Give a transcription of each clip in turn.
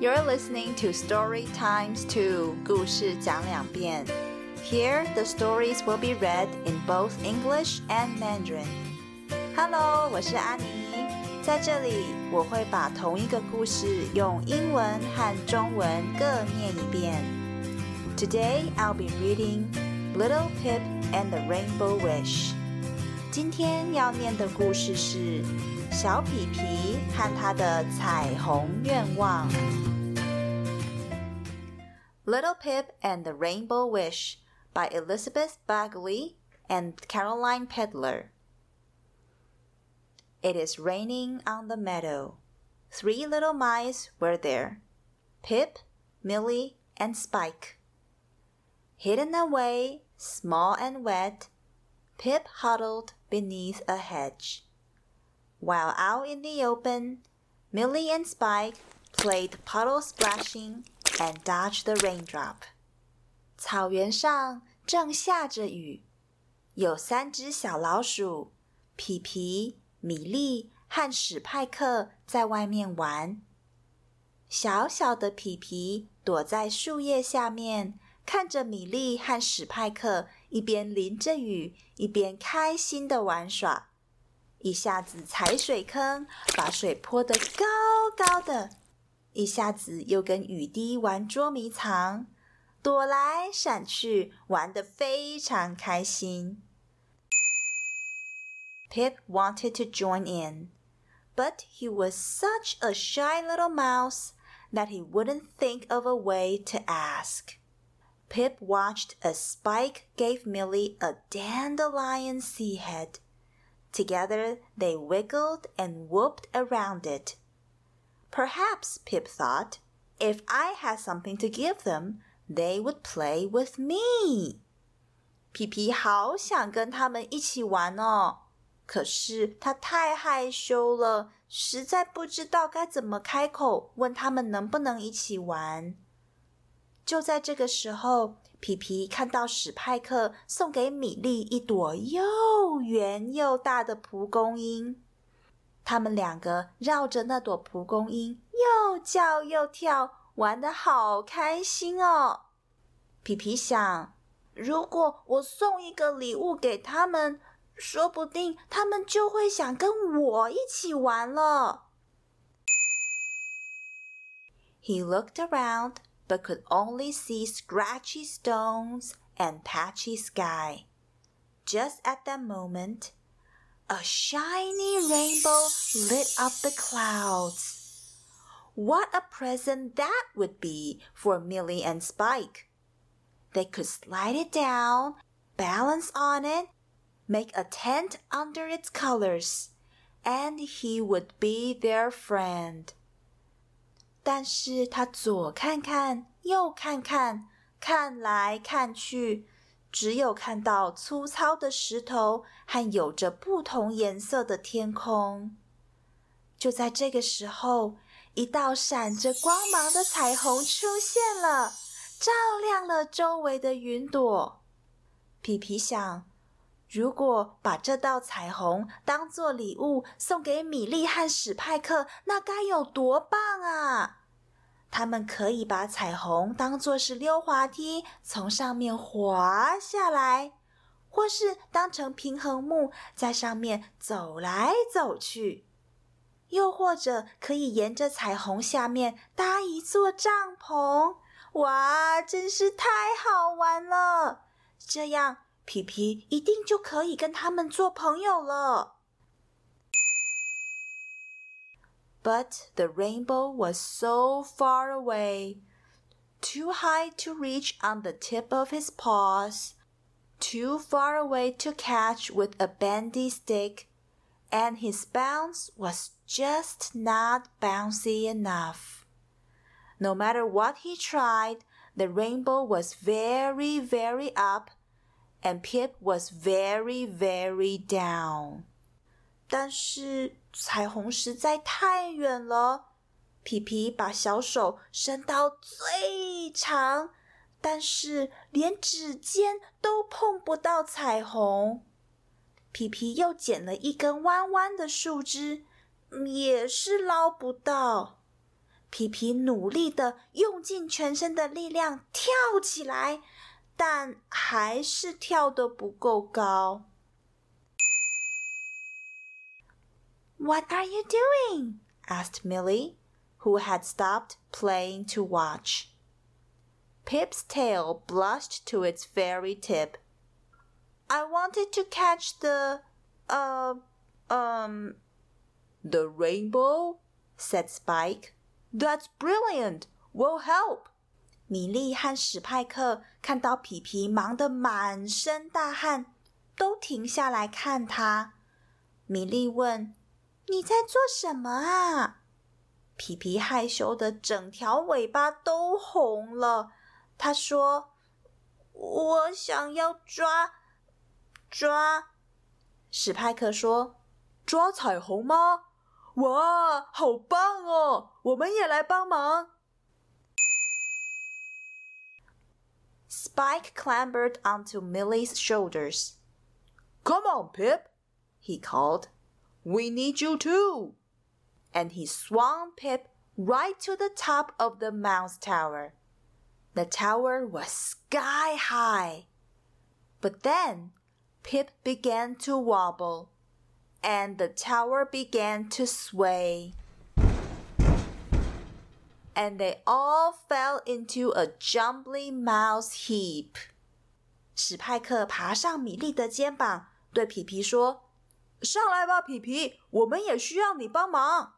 You're listening to Story Times 2, 故事讲两遍. Here, the stories will be read in both English and Mandarin. Hello, 我是安妮，在这里我会把同一个故事用英文和中文各念一遍. Today, I'll be reading Little Pip and the Rainbow Wish. 今天要念的故事是 小皮皮和他的彩虹愿望。Little Pip and the Rainbow Wish by Elizabeth Baguley and Caroline Pedler. It is raining on the meadow. Three little mice were there Pip, Milly, and Spike. Hidden away, small and wet, Pip huddled beneath a hedge. While out in the open, Milly and Spike played puddle splashing and dodged the raindrop. 草原上正下着雨，有三只小老鼠，皮皮、米莉和史派克在外面玩。小小的皮皮躲在树叶下面，看着米莉和史派克一边淋着雨，一边开心的玩耍。一下子踩水坑，把水泼得高高的；一下子又跟雨滴玩捉迷藏，躲来闪去，玩得非常开心。Pip wanted to join in, but he was such a shy little mouse that he wouldn't think of a way to ask. Pip watched as Spike gave Milly a dandelion sea head. Together they wiggled and whooped around it. Perhaps, Pip thought, if I had something to give them, they would play with me. 皮皮好想跟他们一起玩哦，可是他太害羞了，实在不知道该怎么开口问他们能不能一起玩。就在这个时候， 皮皮看到史派克送给米莉一朵又圆又大的蒲公英，他们两个绕着那朵蒲公英又叫又跳，玩的好开心哦。皮皮想，如果我送一个礼物给他们，说不定他们就会想跟我一起玩了。He looked around. But could only see scratchy stones and patchy sky. Just at that moment, a shiny rainbow lit up the clouds. What a present that would be for Milly and Spike! They could slide it down, balance on it, make a tent under its colors, and he would be their friend. 但是他左看看，右看看，看来看去，只有看到粗糙的石头和有着不同颜色的天空。就在这个时候，一道闪着光芒的彩虹出现了，照亮了周围的云朵。皮皮想，如果把这道彩虹当做礼物送给米莉和史派克，那该有多棒啊！他们可以把彩虹当作是溜滑梯，从上面滑下来，或是当成平衡木，在上面走来走去，又或者可以沿着彩虹下面搭一座帐篷。哇，真是太好玩了！这样，皮皮一定就可以跟他们做朋友了。But the rainbow was so far away, too high to reach on the tip of his paws, too far away to catch with a bendy stick, and his bounce was just not bouncy enough. No matter what he tried, the rainbow was very, very up, and Pip was very, very down. 但是彩虹实在太远了，皮皮把小手伸到最长，但是连指尖都碰不到彩虹。皮皮又捡了一根弯弯的树枝，也是捞不到。皮皮努力的用尽全身的力量跳起来，但还是跳得不够高。What are you doing? asked Millie, who had stopped playing to watch. Pip's tail blushed to its very tip. I wanted to catch the, uh, um, the rainbow, said Spike. That's brilliant. We'll help. 米莉和史派克看到皮皮忙得满身大汗，都停下来看他。米莉问：“你在做什么啊？”皮皮害羞的整条尾巴都红了。他说：“我想要抓抓。”史派克说：“抓彩虹吗？”哇，好棒哦！我们也来帮忙。Spike clambered onto Milly's shoulders. Come on, Pip, he called. We need you too. And he swung Pip right to the top of the mouse tower. The tower was sky high. But then Pip began to wobble and the tower began to sway. And they all fell into a jumbly mouse heap. 史派克爬上米莉的肩膀，对皮皮说：“上来吧，皮皮，我们也需要你帮忙。”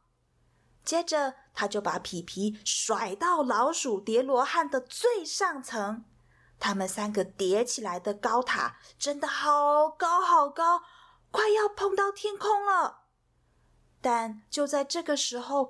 接着，他就把皮皮甩到老鼠叠罗汉的最上层。他们三个叠起来的高塔真的好高好高，快要碰到天空了，但就在这个时候，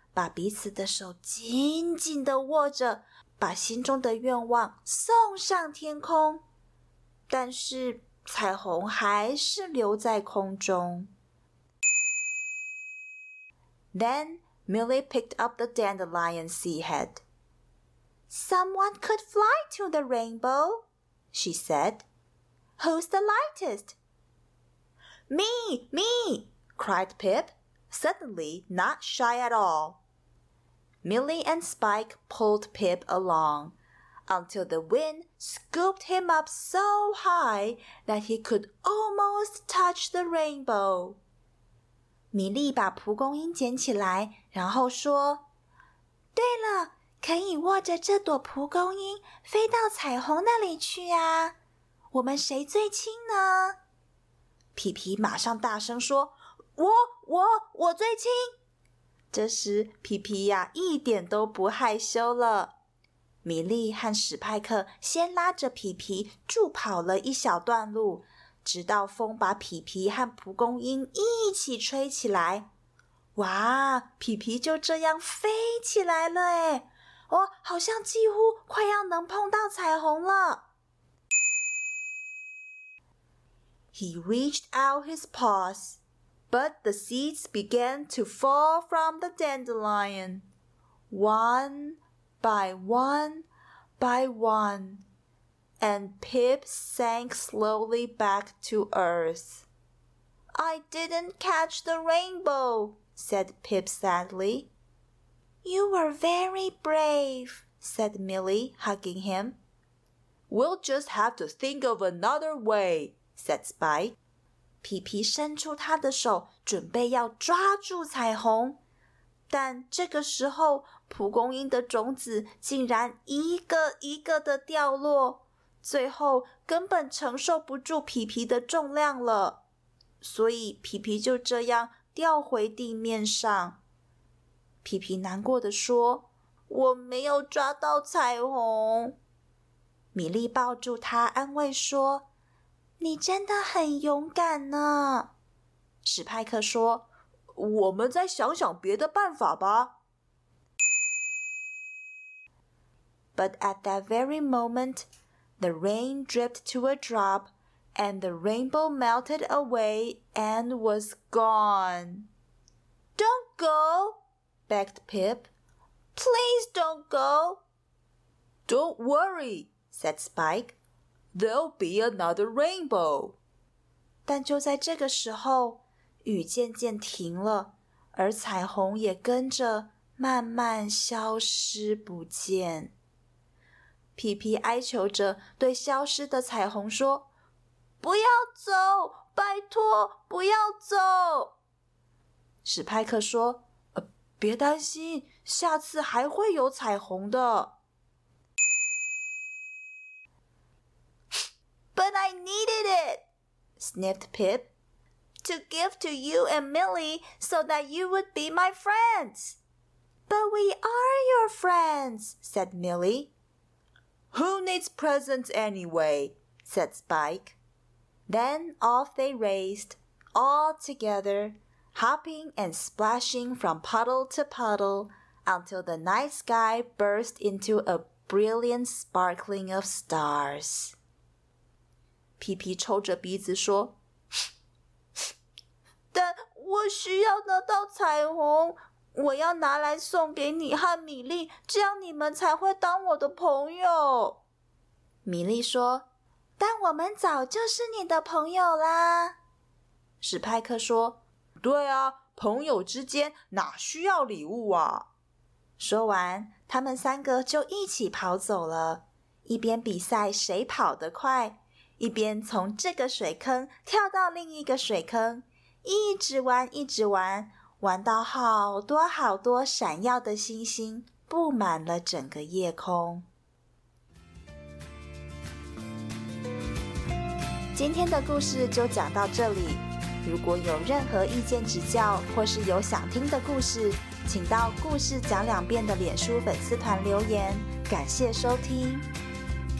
把彼此的手紧紧的握着，把心中的愿望送上天空。但是彩虹还是留在空中。Then Milly picked up the dandelion seed head. Someone could fly to the rainbow, she said. Who's the lightest? Me, me, cried Pip, suddenly not shy at all. Millie and Spike pulled Pip along until the wind scooped him up so high that he could almost touch the rainbow. 米莉把蒲公英捡起来，然后说：“对了，可以握着这朵蒲公英飞到彩虹那里去呀！我们谁最轻呢？”皮皮马上大声说。我我我最轻。这时，皮皮呀一点都不害羞了。米莉和史派克先拉着皮皮助跑了一小段路，直到风把皮皮和蒲公英一起吹起来。哇！皮皮就这样飞起来了，哎，哦，好像几乎快要能碰到彩虹了。He reached out his paws. But the seeds began to fall from the dandelion, one by one by one, and Pip sank slowly back to earth. I didn't catch the rainbow, said Pip sadly. You were very brave, said Milly, hugging him. We'll just have to think of another way, said Spike. 皮皮伸出他的手，准备要抓住彩虹。但这个时候，蒲公英的种子竟然一个一个的掉落，最后根本承受不住皮皮的重量了，所以皮皮就这样掉回地面上。皮皮难过的说：“我没有抓到彩虹。”米莉抱住他，安慰说：“你真的很勇敢呢。”史派克说。我们再想想别的办法吧。But at that very moment, the rain dripped to a drop, and the rainbow melted away and was gone. Don't go, begged Pip. Please don't go. Don't worry, said Spike. There'll be another rainbow. 但就在这个时候，雨渐渐停了，而彩虹也跟着慢慢消失不见。皮皮哀求着，对消失的彩虹说：“不要走，拜托，不要走。”史派克说：“呃，别担心，下次还会有彩虹的。” But I needed it, sniffed Pip. to give to you and Milly so that you would be my friends. But we are your friends, said Milly. Who needs presents anyway? said Spike. Then off they raced, all together, hopping and splashing from puddle to puddle until the night sky burst into a brilliant sparkling of stars. 皮皮抽着鼻子说：“但我需要得到彩虹，我要拿来送给你和米莉，这样你们才会当我的朋友。米莉说：“但我们早就是你的朋友啦。”史派克说：“对啊，朋友之间哪需要礼物啊？”说完，他们三个就一起跑走了，一边比赛谁跑得快，一边从这个水坑跳到另一个水坑。一直玩，一直玩，玩到好多好多闪耀的星星布满了整个夜空。今天的故事就讲到这里。如果有任何意见指教，或是有想听的故事，请到“故事讲两遍”的脸书粉丝团留言。感谢收听。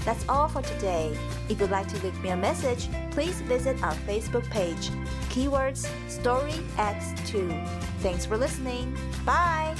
That's all for today. If you'd like to leave me a message, please visit our Facebook page, keywords StoryX2. Thanks for listening. Bye!